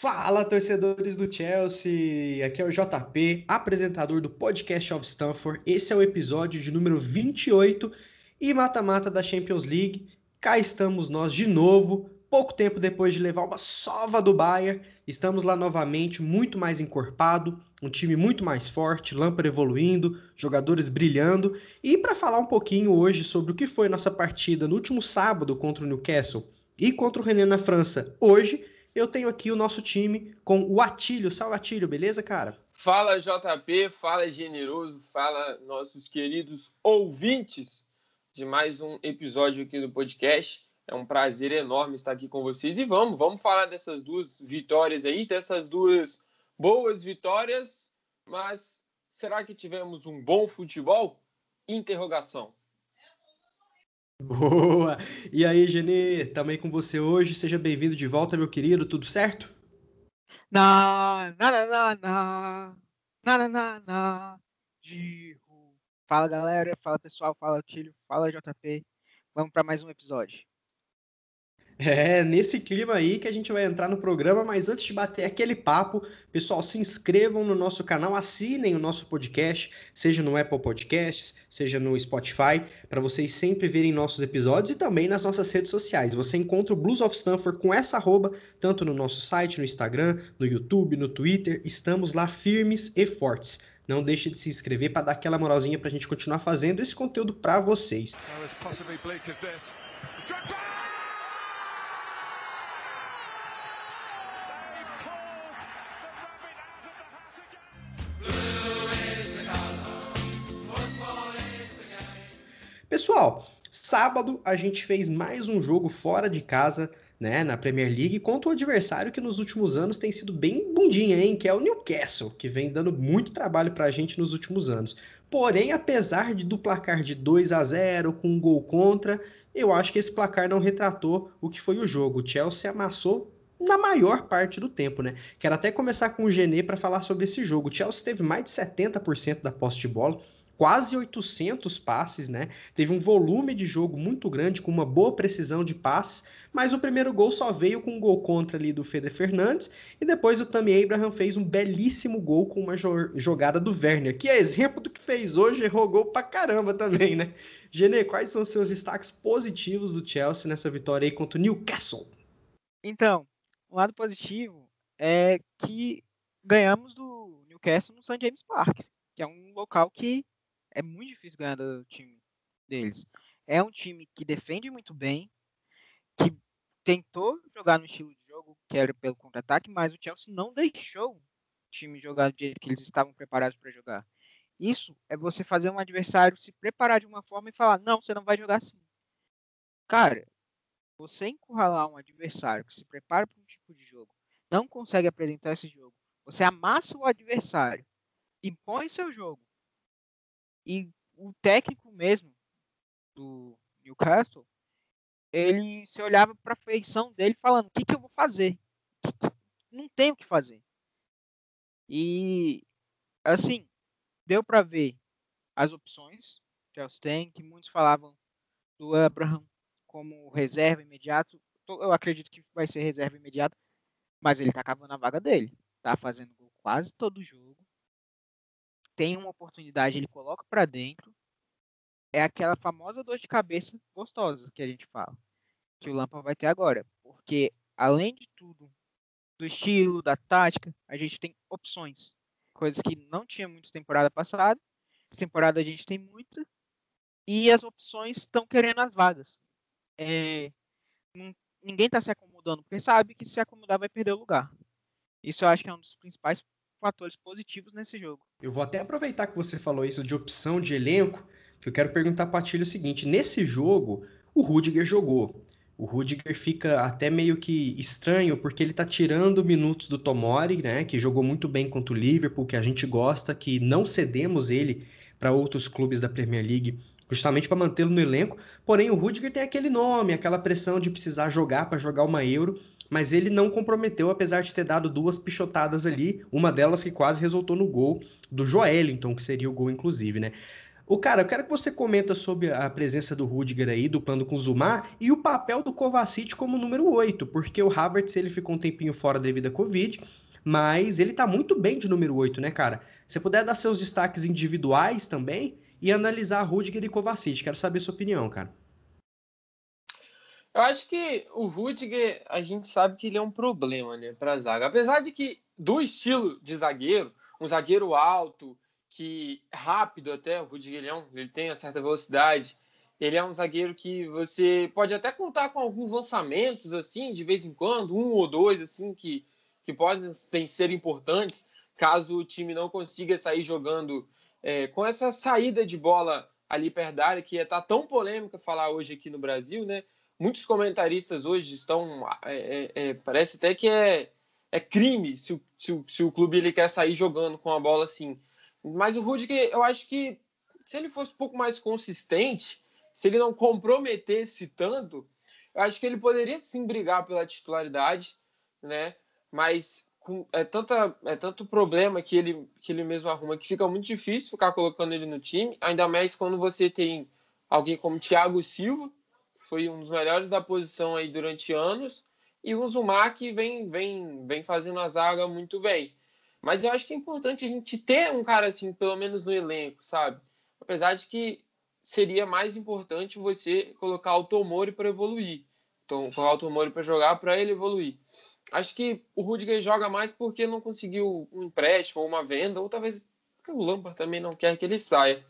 Fala, torcedores do Chelsea! Aqui é o JP, apresentador do Podcast of Stanford. Esse é o episódio de número 28 e mata-mata da Champions League. Cá estamos nós de novo, pouco tempo depois de levar uma sova do Bayern. Estamos lá novamente, muito mais encorpado, um time muito mais forte, Lampard evoluindo, jogadores brilhando. E para falar um pouquinho hoje sobre o que foi nossa partida no último sábado contra o Newcastle e contra o René na França hoje eu tenho aqui o nosso time com o Atílio. Salve, Atílio, beleza, cara? Fala, JP, fala, generoso, fala, nossos queridos ouvintes de mais um episódio aqui do podcast. É um prazer enorme estar aqui com vocês e vamos, vamos falar dessas duas vitórias aí, dessas duas boas vitórias, mas será que tivemos um bom futebol? Interrogação. Boa! E aí, Genê, também com você hoje. Seja bem-vindo de volta, meu querido. Tudo certo? Na, na, na, na, na, na, na, Fala, galera. Fala, pessoal. Fala, Tílio. Fala, JP. Vamos para mais um episódio. É, nesse clima aí que a gente vai entrar no programa, mas antes de bater aquele papo, pessoal, se inscrevam no nosso canal, assinem o nosso podcast, seja no Apple Podcasts, seja no Spotify, para vocês sempre verem nossos episódios e também nas nossas redes sociais. Você encontra o Blues of Stanford com essa arroba, tanto no nosso site, no Instagram, no YouTube, no Twitter, estamos lá firmes e fortes. Não deixe de se inscrever para dar aquela moralzinha para a gente continuar fazendo esse conteúdo para vocês. Pessoal, sábado a gente fez mais um jogo fora de casa, né, na Premier League contra um adversário que nos últimos anos tem sido bem bundinha, hein, que é o Newcastle, que vem dando muito trabalho pra gente nos últimos anos. Porém, apesar de do placar de 2 a 0 com um gol contra, eu acho que esse placar não retratou o que foi o jogo. O Chelsea amassou na maior parte do tempo, né? Quero até começar com o Genê para falar sobre esse jogo. O Chelsea teve mais de 70% da posse de bola, quase 800 passes, né? Teve um volume de jogo muito grande, com uma boa precisão de passes, mas o primeiro gol só veio com um gol contra ali do Fede Fernandes, e depois o Tammy Abraham fez um belíssimo gol com uma jo jogada do Werner, que é exemplo do que fez hoje, errou gol pra caramba também, né? Genê, quais são seus destaques positivos do Chelsea nessa vitória aí contra o Newcastle? Então, um lado positivo é que ganhamos do Newcastle no St. James Park, que é um local que é muito difícil ganhar do time deles. É um time que defende muito bem, que tentou jogar no estilo de jogo que era pelo contra-ataque, mas o Chelsea não deixou o time jogar do jeito que eles estavam preparados para jogar. Isso é você fazer um adversário se preparar de uma forma e falar: não, você não vai jogar assim. Cara, você encurralar um adversário que se prepara para um tipo de jogo, não consegue apresentar esse jogo, você amassa o adversário, impõe seu jogo e o técnico mesmo do Newcastle, ele se olhava para a feição dele falando: o que, que eu vou fazer? Não tenho o que fazer. E, assim, deu para ver as opções que eles têm, que muitos falavam do Abraham como reserva imediato. Eu acredito que vai ser reserva imediata, mas ele tá cavando a vaga dele. Tá fazendo gol quase todo jogo tem uma oportunidade, ele coloca para dentro. É aquela famosa dor de cabeça gostosa que a gente fala, que o Lampa vai ter agora, porque além de tudo, do estilo, da tática, a gente tem opções, coisas que não tinha muito temporada passada. Temporada a gente tem muita e as opções estão querendo as vagas. É, ninguém está se acomodando, porque sabe que se acomodar vai perder o lugar. Isso eu acho que é um dos principais fatores positivos nesse jogo. Eu vou até aproveitar que você falou isso de opção de elenco, que eu quero perguntar para Tilho o seguinte: nesse jogo, o Rudiger jogou. O Rudiger fica até meio que estranho, porque ele tá tirando minutos do Tomori, né? Que jogou muito bem contra o Liverpool, que a gente gosta, que não cedemos ele para outros clubes da Premier League justamente para mantê-lo no elenco. Porém, o Rudiger tem aquele nome, aquela pressão de precisar jogar para jogar uma Euro mas ele não comprometeu, apesar de ter dado duas pichotadas ali, uma delas que quase resultou no gol do Joelinton, que seria o gol, inclusive, né? O cara, eu quero que você comenta sobre a presença do Rudiger aí, duplando com o Zumar, e o papel do Kovacic como número 8, porque o Havertz ele ficou um tempinho fora devido à Covid, mas ele tá muito bem de número 8, né, cara? Se puder dar seus destaques individuais também e analisar Rudiger e Kovacic, quero saber sua opinião, cara. Eu acho que o Rudiger, a gente sabe que ele é um problema, né, pra zaga. Apesar de que, do estilo de zagueiro, um zagueiro alto, que rápido até, o Rudiger ele, é um, ele tem uma certa velocidade, ele é um zagueiro que você pode até contar com alguns lançamentos, assim, de vez em quando, um ou dois, assim, que, que podem ser importantes, caso o time não consiga sair jogando é, com essa saída de bola ali área, que está tão polêmica falar hoje aqui no Brasil, né? Muitos comentaristas hoje estão. É, é, é, parece até que é, é crime se o, se, o, se o clube ele quer sair jogando com a bola assim. Mas o Rudiger, eu acho que se ele fosse um pouco mais consistente, se ele não comprometesse tanto, eu acho que ele poderia sim brigar pela titularidade, né? Mas com, é, tanta, é tanto problema que ele, que ele mesmo arruma que fica muito difícil ficar colocando ele no time, ainda mais quando você tem alguém como Thiago Silva, foi um dos melhores da posição aí durante anos, e o que vem, vem, vem fazendo a zaga muito bem. Mas eu acho que é importante a gente ter um cara assim, pelo menos no elenco, sabe? Apesar de que seria mais importante você colocar o Tomori para evoluir. Então, colocar o Tomori para jogar para ele evoluir. Acho que o Rudiger joga mais porque não conseguiu um empréstimo ou uma venda, ou talvez o Lampard também não quer que ele saia.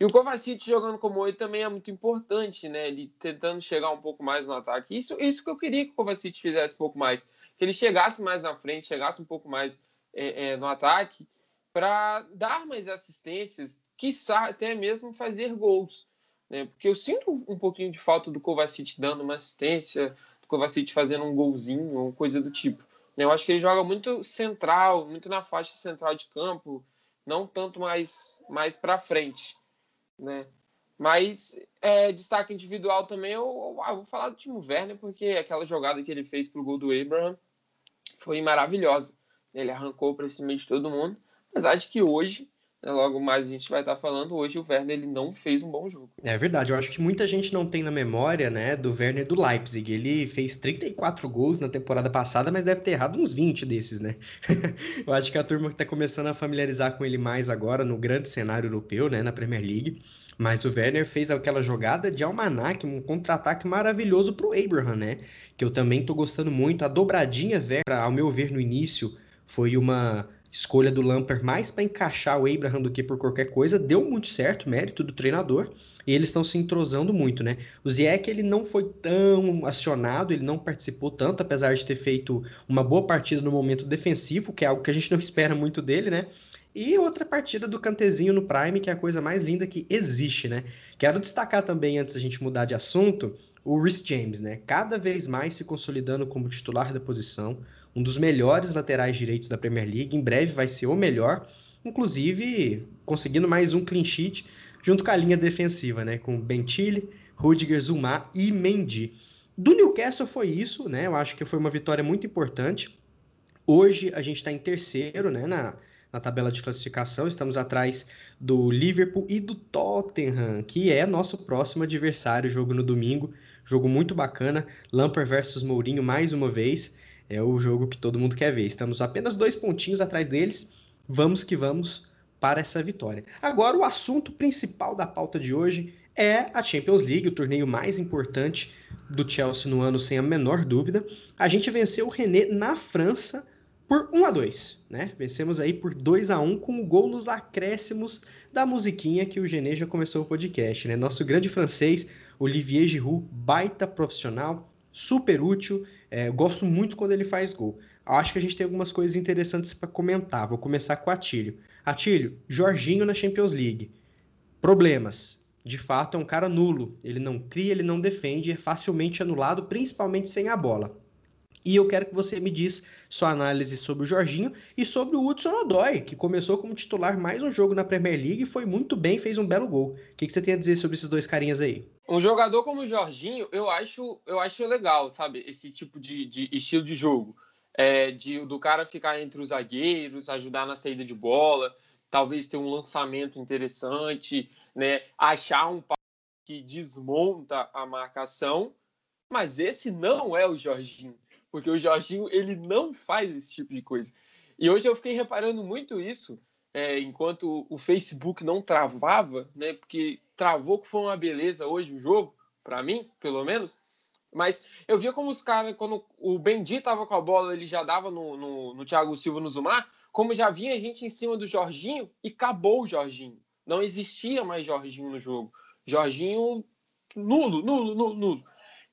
E o Kovacic jogando como oito também é muito importante, né? Ele tentando chegar um pouco mais no ataque. Isso, isso que eu queria que o Kovacic fizesse um pouco mais. Que ele chegasse mais na frente, chegasse um pouco mais é, é, no ataque, para dar mais assistências, quiçá até mesmo fazer gols. Né? Porque eu sinto um pouquinho de falta do Kovacic dando uma assistência, do Kovacic fazendo um golzinho ou coisa do tipo. Né? Eu acho que ele joga muito central, muito na faixa central de campo, não tanto mais, mais para frente né? Mas é, destaque individual também, eu, eu, eu, vou falar do Timo Werner, porque aquela jogada que ele fez pro gol do Abraham foi maravilhosa. Ele arrancou para cima de todo mundo, apesar de que hoje logo mais a gente vai estar falando hoje, o Werner ele não fez um bom jogo. É verdade, eu acho que muita gente não tem na memória, né, do Werner do Leipzig. Ele fez 34 gols na temporada passada, mas deve ter errado uns 20 desses, né? eu acho que a turma está começando a familiarizar com ele mais agora no grande cenário europeu, né, na Premier League. Mas o Werner fez aquela jogada de almanac, um contra-ataque maravilhoso para o Abraham, né? Que eu também tô gostando muito. A dobradinha Werner, ao meu ver no início, foi uma escolha do Lampard mais para encaixar o Abraham do que por qualquer coisa, deu muito certo, mérito do treinador, e eles estão se entrosando muito, né? O Ziyech, ele não foi tão acionado, ele não participou tanto, apesar de ter feito uma boa partida no momento defensivo, que é algo que a gente não espera muito dele, né? E outra partida do Cantezinho no Prime, que é a coisa mais linda que existe, né? Quero destacar também, antes da gente mudar de assunto, o Rhys James, né? Cada vez mais se consolidando como titular da posição, um dos melhores laterais direitos da Premier League, em breve vai ser o melhor, inclusive conseguindo mais um clean sheet junto com a linha defensiva, né? Com Bentilhe, Rudiger, Zuma e Mendy. Do Newcastle foi isso, né? Eu acho que foi uma vitória muito importante. Hoje a gente está em terceiro, né? Na, na tabela de classificação. Estamos atrás do Liverpool e do Tottenham, que é nosso próximo adversário. Jogo no domingo, jogo muito bacana. Lampard versus Mourinho mais uma vez. É o jogo que todo mundo quer ver. Estamos apenas dois pontinhos atrás deles. Vamos que vamos para essa vitória. Agora, o assunto principal da pauta de hoje é a Champions League, o torneio mais importante do Chelsea no ano, sem a menor dúvida. A gente venceu o René na França por 1 a 2, né? Vencemos aí por 2 a 1 com o gol nos acréscimos da musiquinha que o Genê já começou o podcast, né? Nosso grande francês, Olivier Giroud, baita profissional, super útil, é, gosto muito quando ele faz gol. Acho que a gente tem algumas coisas interessantes para comentar. Vou começar com o Atílio. Atílio, Jorginho na Champions League. Problemas. De fato, é um cara nulo. Ele não cria, ele não defende, é facilmente anulado, principalmente sem a bola. E eu quero que você me diz sua análise sobre o Jorginho e sobre o Hudson Odoi, que começou como titular mais um jogo na Premier League e foi muito bem, fez um belo gol. O que, que você tem a dizer sobre esses dois carinhas aí? Um jogador como o Jorginho, eu acho, eu acho legal, sabe? Esse tipo de, de estilo de jogo. É, de, do cara ficar entre os zagueiros, ajudar na saída de bola, talvez ter um lançamento interessante, né? Achar um que desmonta a marcação, mas esse não é o Jorginho, porque o Jorginho ele não faz esse tipo de coisa. E hoje eu fiquei reparando muito isso, é, enquanto o Facebook não travava, né? Porque travou que foi uma beleza hoje o jogo, para mim, pelo menos. Mas eu via como os caras, quando o Bendi tava com a bola, ele já dava no, no, no Thiago Silva no Zumar, como já vinha gente em cima do Jorginho e acabou o Jorginho. Não existia mais Jorginho no jogo. Jorginho nulo, nulo, nulo, nulo.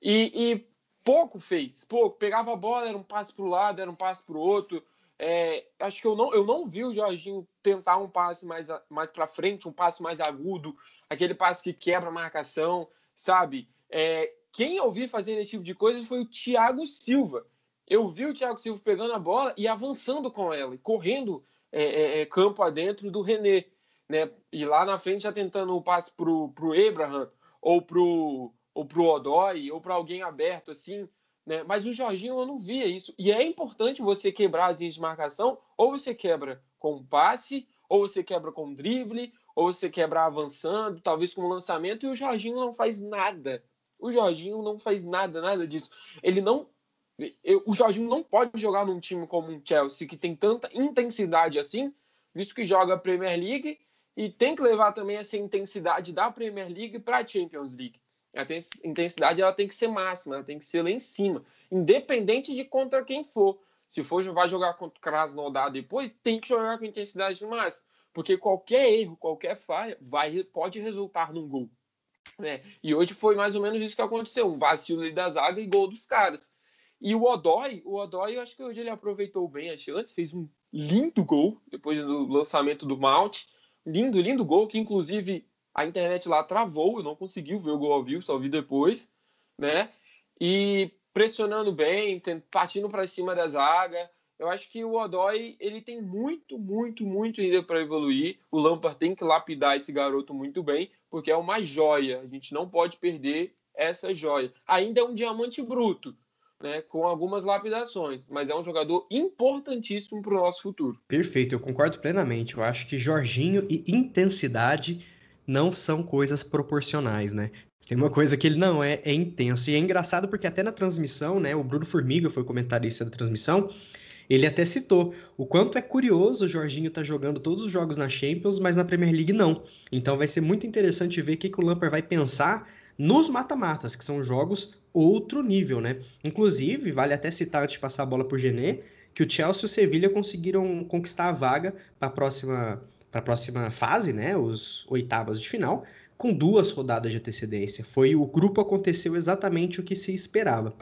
E, e pouco fez, pouco. Pegava a bola, era um passe para o lado, era um passe para o outro. É, acho que eu não, eu não vi o Jorginho tentar um passe mais, mais para frente, um passe mais agudo, aquele passe que quebra a marcação, sabe? É, quem eu vi fazendo esse tipo de coisa foi o Thiago Silva. Eu vi o Thiago Silva pegando a bola e avançando com ela, e correndo é, é, é campo adentro do René. Né? E lá na frente já tentando o um passe pro, pro Abraham, ou pro, ou pro Odói, ou para alguém aberto assim. Né? Mas o Jorginho eu não via isso. E é importante você quebrar as linhas de marcação, ou você quebra com passe, ou você quebra com drible, ou você quebra avançando, talvez com lançamento, e o Jorginho não faz nada. O Jorginho não faz nada, nada disso. Ele não. O Jorginho não pode jogar num time como um Chelsea, que tem tanta intensidade assim, visto que joga a Premier League e tem que levar também essa intensidade da Premier League para a Champions League. A intensidade ela tem que ser máxima, ela tem que ser lá em cima, independente de contra quem for. Se for vai jogar contra o Krasnodar depois, tem que jogar com intensidade máxima, porque qualquer erro, qualquer falha, vai pode resultar num gol. Né? E hoje foi mais ou menos isso que aconteceu, um vacilo da zaga e gol dos caras. E o Odói, o Odói, eu acho que hoje ele aproveitou bem as chances, fez um lindo gol depois do lançamento do Mount. Lindo, lindo gol, que inclusive a internet lá travou, eu não consegui ver o gol ao vivo, só vi depois, né? E pressionando bem, partindo para cima da zaga. Eu acho que o Odói ele tem muito, muito, muito ainda para evoluir. O Lampard tem que lapidar esse garoto muito bem, porque é uma joia. A gente não pode perder essa joia. Ainda é um diamante bruto, né, com algumas lapidações, mas é um jogador importantíssimo para o nosso futuro. Perfeito, eu concordo plenamente. Eu acho que Jorginho e intensidade não são coisas proporcionais, né? Tem uma coisa que ele não é, é intenso. E é engraçado porque até na transmissão, né? O Bruno Formiga foi comentarista da transmissão. Ele até citou o quanto é curioso o Jorginho tá jogando todos os jogos na Champions, mas na Premier League não. Então vai ser muito interessante ver o que, que o Lampard vai pensar nos mata-matas, que são jogos outro nível, né? Inclusive, vale até citar antes de passar a bola por Gené, que o Chelsea e o Sevilha conseguiram conquistar a vaga para a próxima, próxima fase, né? Os oitavas de final, com duas rodadas de antecedência. Foi o grupo aconteceu exatamente o que se esperava.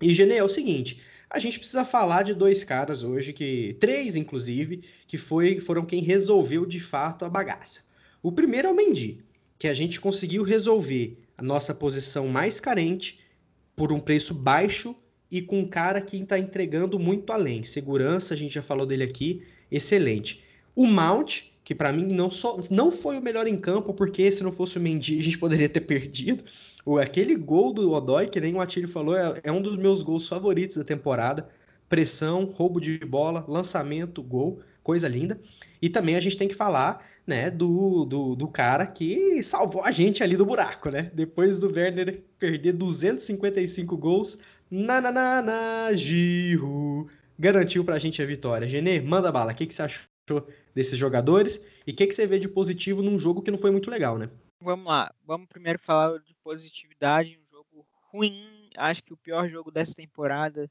E Gené é o seguinte, a gente precisa falar de dois caras hoje, que três inclusive, que foi, foram quem resolveu de fato a bagaça. O primeiro é o Mendy, que a gente conseguiu resolver a nossa posição mais carente por um preço baixo e com um cara que está entregando muito além. Segurança, a gente já falou dele aqui, excelente. O Mount, que para mim não, só, não foi o melhor em campo, porque se não fosse o Mendy a gente poderia ter perdido. O, aquele gol do Odói, que nem o Atílio falou, é, é um dos meus gols favoritos da temporada. Pressão, roubo de bola, lançamento, gol, coisa linda. E também a gente tem que falar né, do, do, do, cara que salvou a gente ali do buraco, né? Depois do Werner perder 255 gols, na, na, na, na Giro, garantiu pra gente a vitória. Genê, manda bala, o que, que você achou desses jogadores e o que, que você vê de positivo num jogo que não foi muito legal, né? Vamos lá, vamos primeiro falar de positividade, um jogo ruim, acho que o pior jogo dessa temporada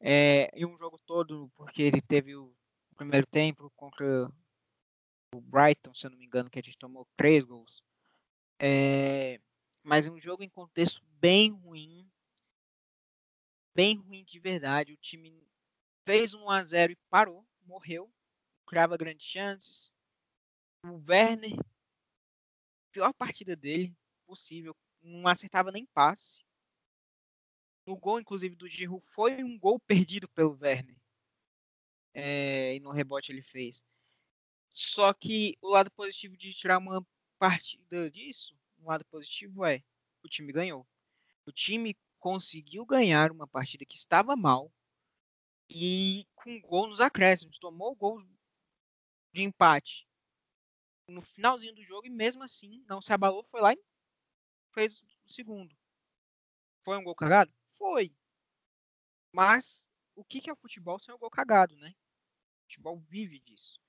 é, e um jogo todo, porque ele teve o primeiro tempo contra o Brighton, se eu não me engano, que a gente tomou três gols. É, mas um jogo em contexto bem ruim, bem ruim de verdade. O time fez um a 0 e parou, morreu, criava grandes chances. O Werner, pior partida dele possível, não acertava nem passe. O gol, inclusive, do Giroud foi um gol perdido pelo Werner. É, e no rebote ele fez. Só que o lado positivo de tirar uma partida disso, um lado positivo é o time ganhou. O time conseguiu ganhar uma partida que estava mal e com gol nos acréscimos. Tomou o gol de empate no finalzinho do jogo e mesmo assim não se abalou, foi lá e fez o segundo. Foi um gol cagado? Foi. Mas o que é o futebol sem o gol cagado, né? O futebol vive disso.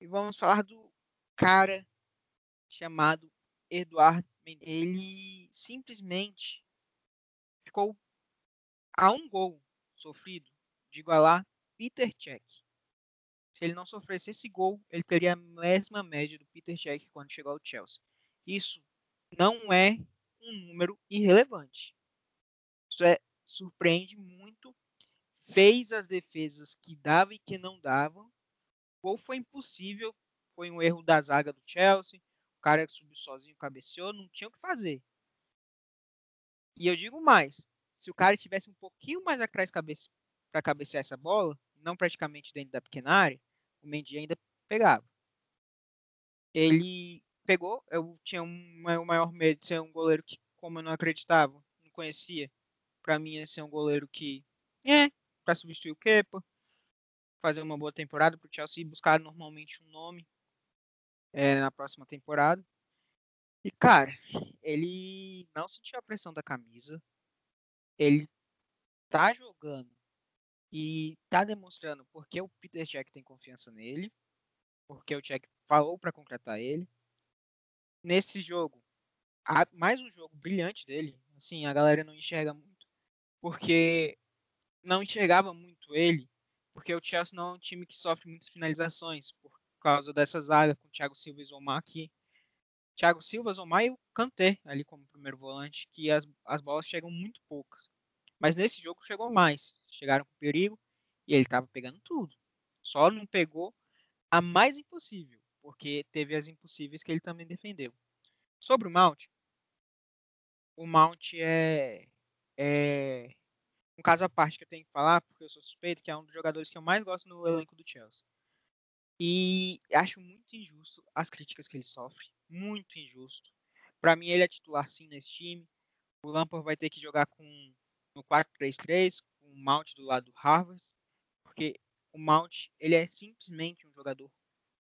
E vamos falar do cara chamado Eduardo Mendes. Ele simplesmente ficou a um gol sofrido de igualar Peter Cech. Se ele não sofresse esse gol, ele teria a mesma média do Peter Cech quando chegou ao Chelsea. Isso não é um número irrelevante. Isso é, surpreende muito. Fez as defesas que dava e que não davam. O gol foi impossível. Foi um erro da zaga do Chelsea. O cara subiu sozinho, cabeceou, não tinha o que fazer. E eu digo mais: se o cara tivesse um pouquinho mais atrás para cabecear essa bola, não praticamente dentro da pequena área, o Mendy ainda pegava. Ele pegou, eu tinha um, o maior medo de ser um goleiro que, como eu não acreditava, não conhecia, para mim ia ser um goleiro que, é, para substituir o Kepa, fazer uma boa temporada para o Chelsea buscar normalmente um nome é, na próxima temporada. E, cara, ele não sentiu a pressão da camisa. Ele tá jogando e tá demonstrando porque o Peter Jack tem confiança nele, porque o Jack falou para contratar ele. Nesse jogo, mais um jogo brilhante dele. Assim, a galera não enxerga muito, porque não enxergava muito ele, porque o Chelsea não é um time que sofre muitas finalizações por causa dessa zaga com o Thiago Silva e Zomar aqui. Thiago Silva, Zomar e o Kanté ali como primeiro volante, que as, as bolas chegam muito poucas. Mas nesse jogo chegou mais. Chegaram com perigo e ele estava pegando tudo. Só não pegou a mais impossível, porque teve as impossíveis que ele também defendeu. Sobre o Mount, o Mount é, é um caso à parte que eu tenho que falar, porque eu sou suspeito que é um dos jogadores que eu mais gosto no elenco do Chelsea. E acho muito injusto as críticas que ele sofre. Muito injusto. Para mim, ele é titular sim nesse time. O Lampard vai ter que jogar com no 4-3-3, com o Mount do lado do Harvard, porque o Mount ele é simplesmente um jogador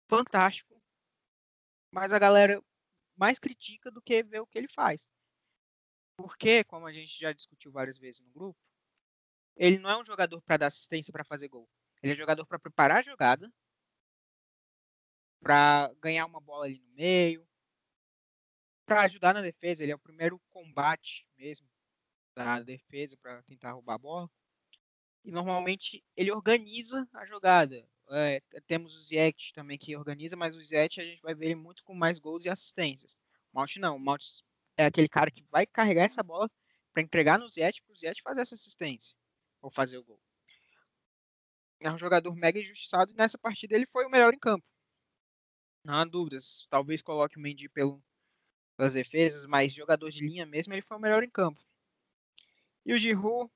fantástico, mas a galera mais critica do que vê o que ele faz. Porque, como a gente já discutiu várias vezes no grupo, ele não é um jogador para dar assistência para fazer gol. Ele é jogador para preparar a jogada, para ganhar uma bola ali no meio, para ajudar na defesa. Ele é o primeiro combate mesmo da defesa para tentar roubar a bola. E normalmente ele organiza a jogada. É, temos o Ziyech também que organiza, mas o Ziyech a gente vai ver ele muito com mais gols e assistências. O Mount não. O Mount é aquele cara que vai carregar essa bola para entregar no Ziyech para o Ziyech fazer essa assistência ou fazer o gol. É um jogador mega injustiçado e nessa partida ele foi o melhor em campo. Não há dúvidas. Talvez coloque o Mendy pelo, pelas defesas, mas jogador de linha mesmo ele foi o melhor em campo. E o Giroud,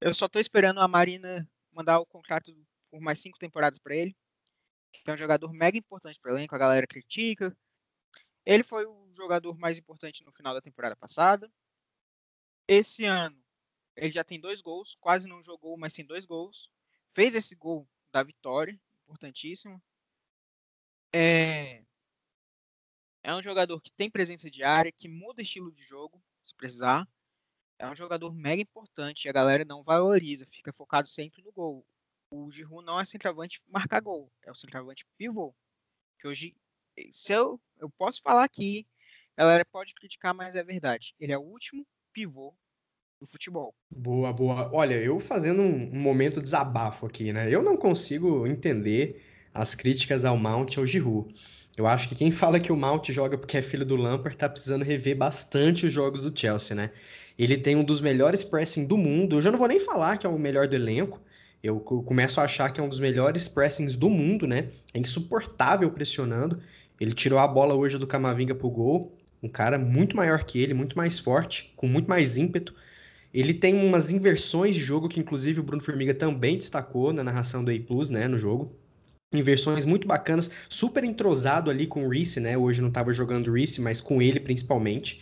eu só tô esperando a Marina mandar o contrato por mais cinco temporadas para ele. Que é um jogador mega importante para o elenco, a galera critica. Ele foi o jogador mais importante no final da temporada passada. Esse ano, ele já tem dois gols, quase não jogou, mas tem dois gols. Fez esse gol da vitória, importantíssimo. É, é um jogador que tem presença de área, que muda estilo de jogo, se precisar é um jogador mega importante e a galera não valoriza, fica focado sempre no gol. O Giroud não é centroavante marcar gol, é o centroavante pivô. Que hoje, se eu, eu posso falar aqui, a galera pode criticar, mas é verdade. Ele é o último pivô do futebol. Boa, boa. Olha, eu fazendo um, momento desabafo aqui, né? Eu não consigo entender as críticas ao Mount e ao Giroud. Eu acho que quem fala que o Mount joga porque é filho do Lampard tá precisando rever bastante os jogos do Chelsea, né? Ele tem um dos melhores pressing do mundo. Eu já não vou nem falar que é o melhor do elenco. Eu começo a achar que é um dos melhores pressings do mundo, né? É insuportável pressionando. Ele tirou a bola hoje do Camavinga pro gol. Um cara muito maior que ele, muito mais forte, com muito mais ímpeto. Ele tem umas inversões de jogo que, inclusive, o Bruno Formiga também destacou na narração do A né? No jogo. Inversões muito bacanas, super entrosado ali com o Reese, né? Hoje não estava jogando o Reese, mas com ele principalmente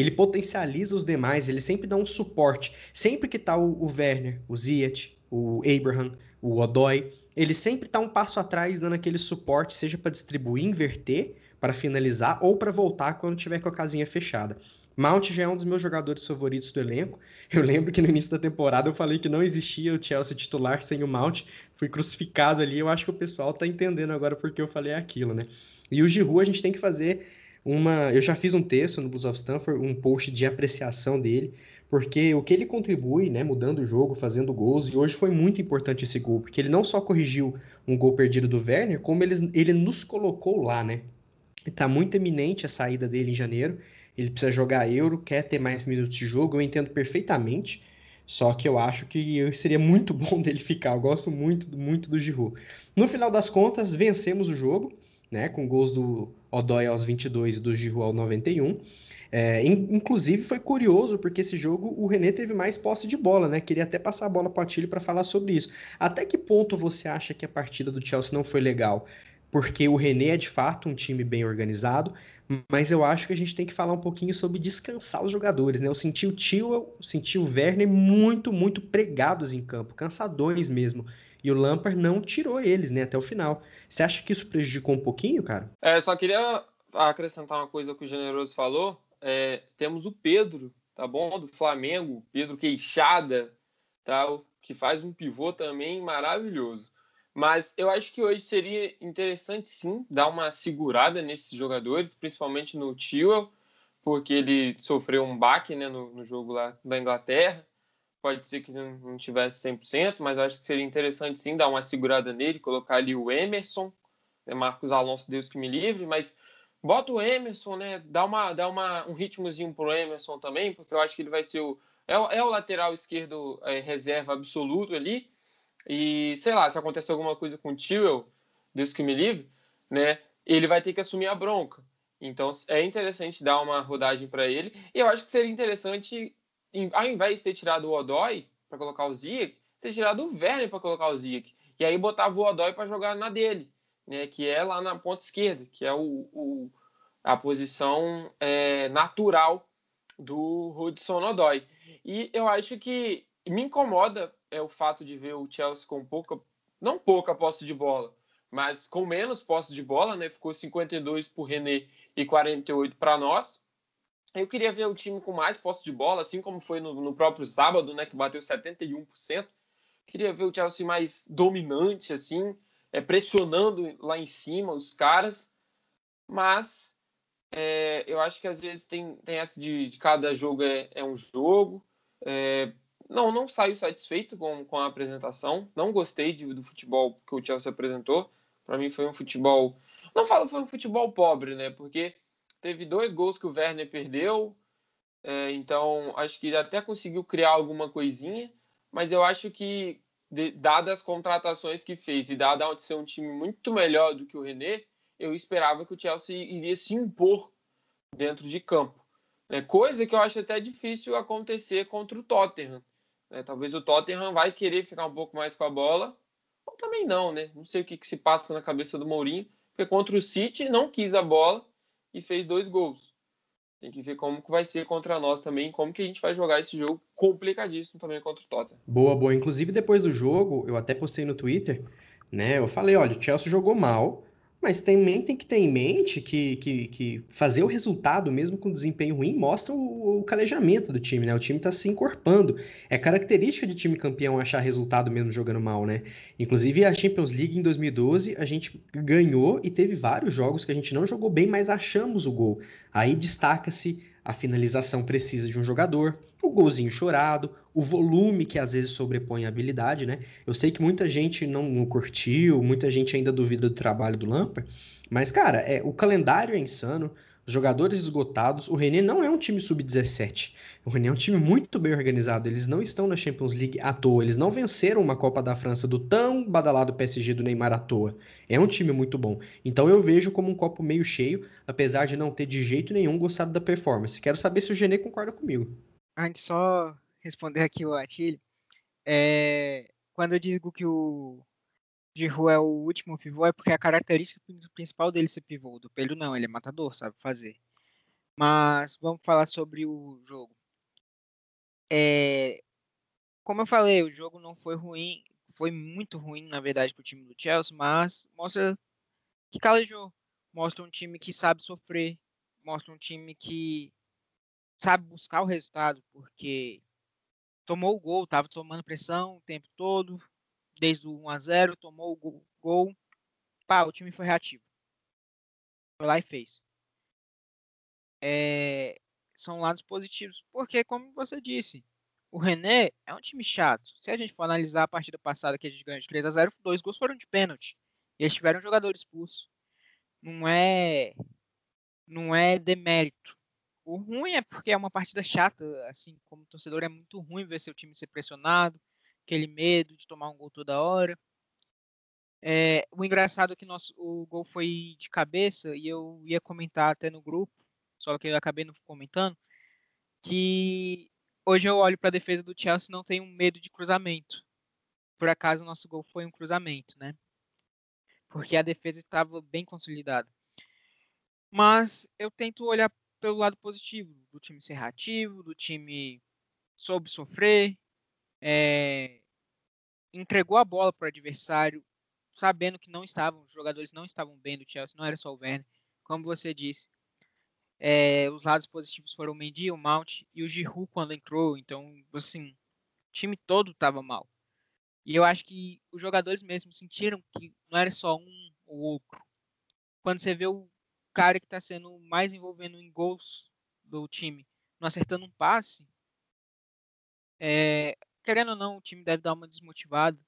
ele potencializa os demais, ele sempre dá um suporte. Sempre que tá o, o Werner, o Ziyech, o Abraham, o Odoi, ele sempre tá um passo atrás dando aquele suporte, seja para distribuir, inverter, para finalizar ou para voltar quando tiver com a casinha fechada. Mount já é um dos meus jogadores favoritos do elenco. Eu lembro que no início da temporada eu falei que não existia o Chelsea titular sem o Mount. Fui crucificado ali. Eu acho que o pessoal tá entendendo agora porque eu falei aquilo, né? E o Giroud a gente tem que fazer uma. Eu já fiz um texto no Blues of Stanford, um post de apreciação dele, porque o que ele contribui, né, mudando o jogo, fazendo gols, e hoje foi muito importante esse gol, porque ele não só corrigiu um gol perdido do Werner, como ele, ele nos colocou lá, né? Está muito eminente a saída dele em janeiro. Ele precisa jogar euro, quer ter mais minutos de jogo, eu entendo perfeitamente. Só que eu acho que seria muito bom dele ficar. Eu gosto muito, muito do Giroud. No final das contas, vencemos o jogo né, com gols do Odói aos 22 e do Giroud ao 91. É, inclusive foi curioso porque esse jogo o René teve mais posse de bola, né? Queria até passar a bola para o Atílio para falar sobre isso. Até que ponto você acha que a partida do Chelsea não foi legal? Porque o René é de fato um time bem organizado, mas eu acho que a gente tem que falar um pouquinho sobre descansar os jogadores, né? Eu senti o Tio, senti o Werner muito, muito pregados em campo, cansadões mesmo. E o Lampard não tirou eles, né, até o final. Você acha que isso prejudicou um pouquinho, cara? É, só queria acrescentar uma coisa que o Generoso falou. É, temos o Pedro, tá bom? Do Flamengo, Pedro Queixada, tal, que faz um pivô também maravilhoso. Mas eu acho que hoje seria interessante sim dar uma segurada nesses jogadores, principalmente no Tio, porque ele sofreu um baque né, no, no jogo lá da Inglaterra pode ser que não, tivesse 100%, mas acho que seria interessante sim dar uma segurada nele, colocar ali o Emerson, né, Marcos Alonso, Deus que me livre, mas bota o Emerson, né, dá, uma, dá uma, um ritmozinho pro Emerson também, porque eu acho que ele vai ser o, é, é o lateral esquerdo é, reserva absoluto ali, e sei lá, se acontecer alguma coisa com o Tio, Deus que me livre, né, ele vai ter que assumir a bronca. Então é interessante dar uma rodagem para ele. E eu acho que seria interessante ao invés de ter tirado o Odói para colocar o Ziyech, ter tirado o Werner para colocar o Ziyech. E aí botava o Odói para jogar na dele, né, que é lá na ponta esquerda, que é o, o a posição é, natural do Hudson Odói. E eu acho que me incomoda é o fato de ver o Chelsea com pouca, não pouca posse de bola, mas com menos posse de bola, né? Ficou 52 para o René e 48 para nós. Eu queria ver o time com mais posse de bola, assim como foi no, no próprio sábado, né, que bateu 71%. Queria ver o Chelsea mais dominante, assim, é, pressionando lá em cima os caras. Mas é, eu acho que às vezes tem, tem essa de, de cada jogo é, é um jogo. É, não, não saio satisfeito com, com a apresentação. Não gostei de, do futebol que o Chelsea apresentou. Para mim foi um futebol. Não falo foi um futebol pobre, né? Porque teve dois gols que o Werner perdeu, é, então acho que até conseguiu criar alguma coisinha, mas eu acho que, de, dadas as contratações que fez e dada ser um time muito melhor do que o René, eu esperava que o Chelsea iria se impor dentro de campo. Né? Coisa que eu acho até difícil acontecer contra o Tottenham. Né? Talvez o Tottenham vai querer ficar um pouco mais com a bola, ou também não, né? Não sei o que, que se passa na cabeça do Mourinho, porque contra o City não quis a bola e fez dois gols. Tem que ver como que vai ser contra nós também, como que a gente vai jogar esse jogo complicadíssimo também contra o Tottenham. Boa, boa. Inclusive, depois do jogo, eu até postei no Twitter, né? Eu falei, olha, o Chelsea jogou mal, mas também tem que ter em mente que, que, que fazer o resultado, mesmo com desempenho ruim, mostra o, o calejamento do time, né? O time tá se encorpando. É característica de time campeão achar resultado mesmo jogando mal, né? Inclusive, a Champions League em 2012, a gente ganhou e teve vários jogos que a gente não jogou bem, mas achamos o gol. Aí destaca-se a finalização precisa de um jogador, o golzinho chorado, o volume que às vezes sobrepõe a habilidade, né? Eu sei que muita gente não, curtiu, muita gente ainda duvida do trabalho do Lampard, mas, cara, é, o calendário é insano, jogadores esgotados. O René não é um time sub-17. O René é um time muito bem organizado. Eles não estão na Champions League à toa. Eles não venceram uma Copa da França do tão badalado PSG do Neymar à toa. É um time muito bom. Então eu vejo como um copo meio cheio, apesar de não ter de jeito nenhum gostado da performance. Quero saber se o René concorda comigo. Antes só responder aqui o Atilho. É... Quando eu digo que o de rua é o último pivô é porque a característica principal dele ser pivô. Do Pelho não, ele é matador, sabe fazer. Mas vamos falar sobre o jogo. É, como eu falei, o jogo não foi ruim, foi muito ruim, na verdade, para o time do Chelsea, mas mostra que calejou. mostra um time que sabe sofrer, mostra um time que sabe buscar o resultado, porque tomou o gol, estava tomando pressão o tempo todo, desde o 1 a 0 tomou o gol. Pá, o time foi reativo. Foi lá e fez. É, são lados positivos, porque, como você disse, o René é um time chato. Se a gente for analisar a partida passada que a gente ganhou de 3 a 0 dois gols foram de pênalti. E eles tiveram um jogador expulso. Não é. Não é demérito. O ruim é porque é uma partida chata, assim, como torcedor é muito ruim ver seu time ser pressionado, aquele medo de tomar um gol toda hora. É, o engraçado é que nosso, o gol foi de cabeça e eu ia comentar até no grupo, só que eu acabei não comentando, que hoje eu olho para a defesa do Chelsea não tenho medo de cruzamento. Por acaso, o nosso gol foi um cruzamento, né? Porque a defesa estava bem consolidada. Mas eu tento olhar pelo lado positivo, do time ser reativo, do time soube sofrer, é, entregou a bola para o adversário, sabendo que não estavam, os jogadores não estavam bem do Chelsea, não era só o Werner, como você disse. É, os lados positivos foram o Mendy, o Mount e o Giroud quando entrou. Então, assim, o time todo estava mal. E eu acho que os jogadores mesmo sentiram que não era só um ou outro. Quando você vê o cara que está sendo mais envolvendo em gols do time, não acertando um passe, é, querendo ou não, o time deve dar uma desmotivada.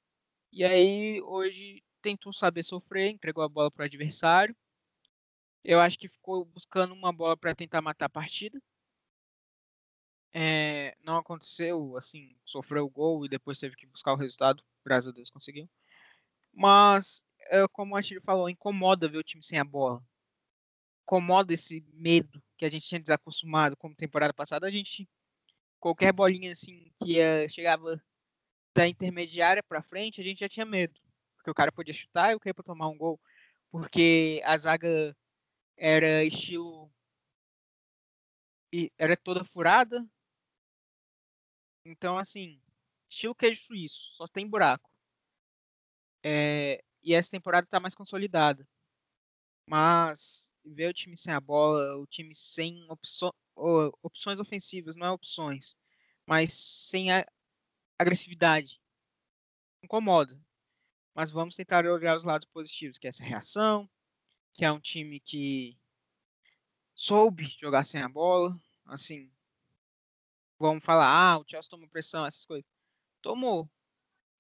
E aí, hoje, tentou saber sofrer, entregou a bola para o adversário eu acho que ficou buscando uma bola para tentar matar a partida. É, não aconteceu, assim, sofreu o gol e depois teve que buscar o resultado. Graças a Deus conseguiu. Mas, é, como a Chile falou, incomoda ver o time sem a bola. Incomoda esse medo que a gente tinha desacostumado. Como temporada passada, a gente, qualquer bolinha assim que uh, chegava da intermediária para frente, a gente já tinha medo. Porque o cara podia chutar e o cara para tomar um gol. Porque a zaga era estilo. Era toda furada. Então, assim, estilo queijo suíço, só tem buraco. É, e essa temporada está mais consolidada. Mas ver o time sem a bola, o time sem opço, opções ofensivas, não é opções, mas sem agressividade, incomoda. Mas vamos tentar olhar os lados positivos, que é essa reação, que é um time que soube jogar sem a bola, assim, vamos falar, ah, o Chelsea tomou pressão, essas coisas. Tomou,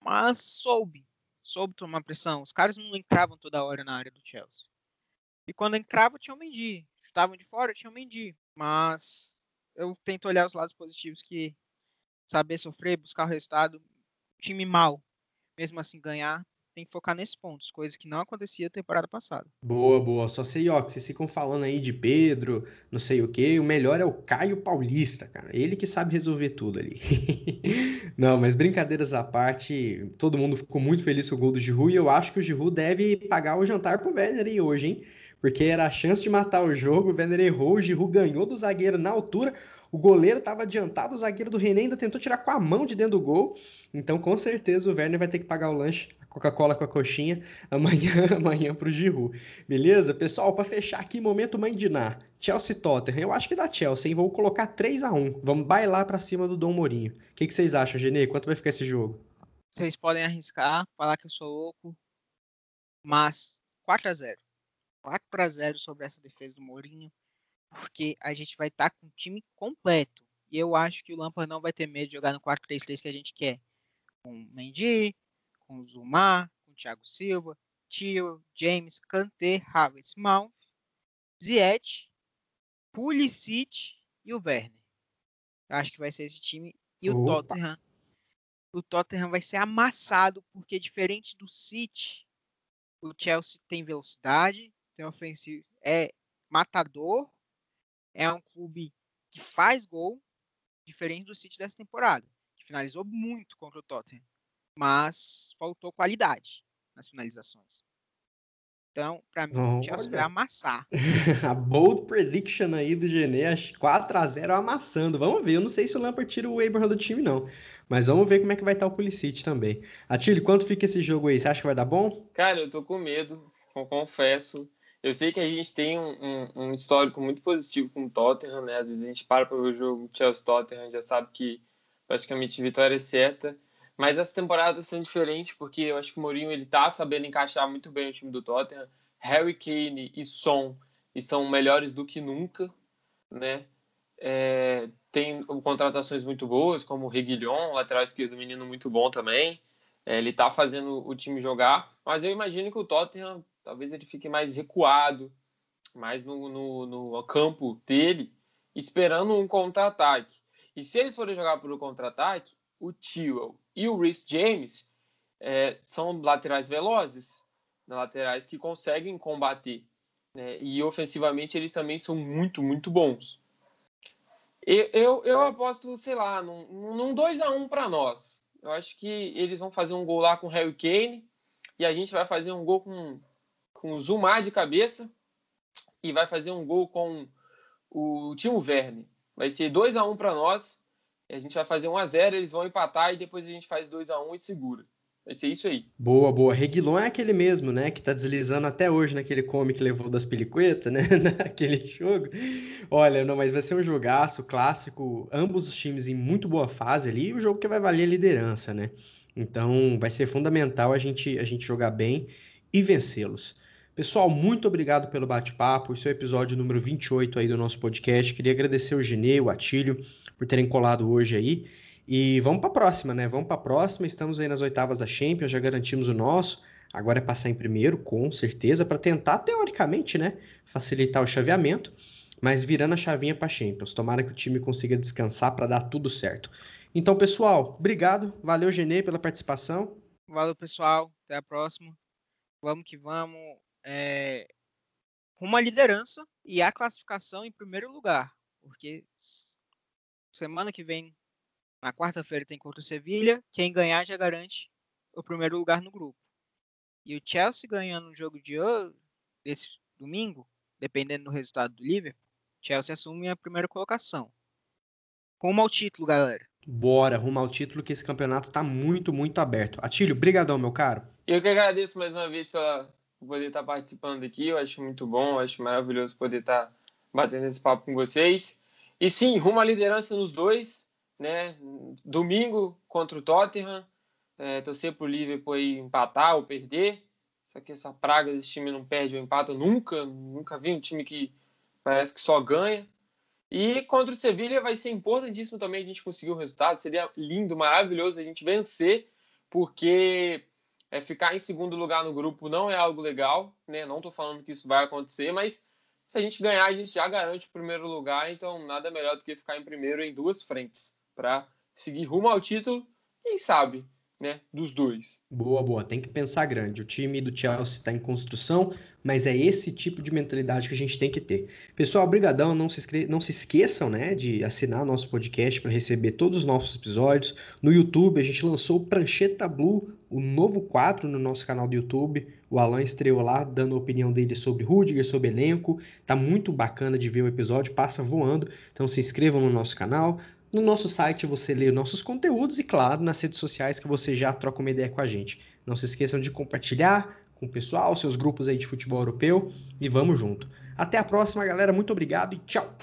mas soube, soube tomar pressão. Os caras não entravam toda hora na área do Chelsea. E quando entrava, tinha o Mendy. Chutavam de fora, tinha o Mendy. Mas eu tento olhar os lados positivos que saber sofrer, buscar o resultado, time mal, mesmo assim ganhar, tem que focar nesses pontos, coisa que não acontecia temporada passada. Boa, boa. Só sei, ó, que vocês ficam falando aí de Pedro, não sei o que. O melhor é o Caio Paulista, cara. Ele que sabe resolver tudo ali. não, mas brincadeiras à parte, todo mundo ficou muito feliz com o gol do Giroud e eu acho que o Giroud deve pagar o jantar pro Werner aí hoje, hein? Porque era a chance de matar o jogo, o Werner errou, o Giroud ganhou do zagueiro na altura. O goleiro estava adiantado, o zagueiro do René ainda tentou tirar com a mão de dentro do gol. Então, com certeza, o Werner vai ter que pagar o lanche, a Coca-Cola com a coxinha, amanhã, amanhã pro Giroud. Beleza? Pessoal, para fechar aqui, momento mãe de Ná. Chelsea Tottenham. Eu acho que dá Chelsea, hein? Vou colocar 3 a 1 Vamos bailar para cima do Dom Mourinho. O que, que vocês acham, Genê? Quanto vai ficar esse jogo? Vocês podem arriscar, falar que eu sou louco, mas 4 a 0 4 a 0 sobre essa defesa do Mourinho porque a gente vai estar tá com o time completo. E eu acho que o Lampard não vai ter medo de jogar no 4-3-3 que a gente quer. Com o Mendy, com o Zumar, com o Thiago Silva, Tio, James, Kanté, Havertz, Mount, Ziyech, Pulisic e o Werner. Eu acho que vai ser esse time. E o Opa. Tottenham. O Tottenham vai ser amassado, porque diferente do City, o Chelsea tem velocidade, tem ofensivo, é matador é um clube que faz gol, diferente do City dessa temporada, que finalizou muito contra o Tottenham, mas faltou qualidade nas finalizações. Então, para mim, o Chelsea vai amassar. a bold prediction aí do Gené, 4 a 0 amassando. Vamos ver. Eu não sei se o Lampard tira o Abraham do time, não. Mas vamos ver como é que vai estar o Pulisic também. Atílio, quanto fica esse jogo aí? Você acha que vai dar bom? Cara, eu tô com medo, confesso. Eu sei que a gente tem um, um, um, histórico muito positivo com o Tottenham, né? Às vezes a gente para para ver o jogo Chelsea-Tottenham já sabe que praticamente vitória é certa. Mas essa temporada sendo diferente, porque eu acho que o Mourinho ele tá sabendo encaixar muito bem o time do Tottenham. Harry Kane e Son estão melhores do que nunca, né? É, tem contratações muito boas, como o Reguilhon, lateral esquerdo, menino muito bom também. É, ele está fazendo o time jogar, mas eu imagino que o Tottenham talvez ele fique mais recuado, mais no, no, no campo dele, esperando um contra-ataque. E se eles forem jogar um contra-ataque, o Tewell e o Rhys James é, são laterais velozes, né, laterais que conseguem combater. Né? E ofensivamente eles também são muito, muito bons. Eu, eu, eu aposto, sei lá, num, num 2x1 um para nós. Eu acho que eles vão fazer um gol lá com o Harry Kane e a gente vai fazer um gol com, com o Zumar de cabeça e vai fazer um gol com o Timo Verne. Vai ser 2 a 1 um para nós. A gente vai fazer 1 a 0 eles vão empatar e depois a gente faz 2 a 1 e segura. Vai ser isso aí. Boa, boa. Reguilon é aquele mesmo, né? Que tá deslizando até hoje naquele come que levou das pelicuetas, né? Naquele jogo. Olha, não, mas vai ser um jogaço clássico. Ambos os times em muito boa fase ali. E o jogo que vai valer a liderança, né? Então vai ser fundamental a gente, a gente jogar bem e vencê-los. Pessoal, muito obrigado pelo bate-papo. Esse é o episódio número 28 aí do nosso podcast. Queria agradecer o Ginei, o Atílio, por terem colado hoje aí. E vamos para a próxima, né? Vamos para a próxima. Estamos aí nas oitavas da Champions, já garantimos o nosso. Agora é passar em primeiro, com certeza, para tentar, teoricamente, né, facilitar o chaveamento, mas virando a chavinha para Champions. Tomara que o time consiga descansar para dar tudo certo. Então, pessoal, obrigado. Valeu, Genê, pela participação. Valeu, pessoal. Até a próxima. Vamos que vamos. É... Uma liderança e a classificação em primeiro lugar. Porque semana que vem na quarta-feira tem contra o Sevilha. Quem ganhar já garante o primeiro lugar no grupo. E o Chelsea ganhando o jogo de hoje, desse domingo, dependendo do resultado do Liverpool, Chelsea assume a primeira colocação. Rumo ao título, galera. Bora, rumo ao título, que esse campeonato tá muito, muito aberto. Atílio, brigadão, meu caro. Eu que agradeço mais uma vez pela poder estar participando aqui. Eu acho muito bom, acho maravilhoso poder estar batendo esse papo com vocês. E sim, rumo à liderança nos dois né? Domingo contra o Tottenham, é, torcer para o Liverpool aí empatar ou perder. Só que essa praga desse time não perde ou empata nunca. Nunca vi um time que parece que só ganha. E contra o Sevilha vai ser importantíssimo também a gente conseguir o resultado. Seria lindo, maravilhoso a gente vencer, porque é, ficar em segundo lugar no grupo não é algo legal. Né? Não estou falando que isso vai acontecer, mas se a gente ganhar, a gente já garante o primeiro lugar. Então, nada melhor do que ficar em primeiro em duas frentes para seguir rumo ao título, quem sabe, né, dos dois. Boa, boa, tem que pensar grande. O time do Chelsea está em construção, mas é esse tipo de mentalidade que a gente tem que ter. Pessoal, brigadão, não se, não se esqueçam, né, de assinar nosso podcast para receber todos os nossos episódios. No YouTube, a gente lançou o Prancheta Blue, o novo quadro no nosso canal do YouTube. O Alan estreou lá, dando a opinião dele sobre Rudiger, sobre elenco. Tá muito bacana de ver o episódio, passa voando. Então se inscrevam no nosso canal, no nosso site você lê nossos conteúdos e, claro, nas redes sociais que você já troca uma ideia com a gente. Não se esqueçam de compartilhar com o pessoal, seus grupos aí de futebol europeu e vamos junto. Até a próxima, galera. Muito obrigado e tchau.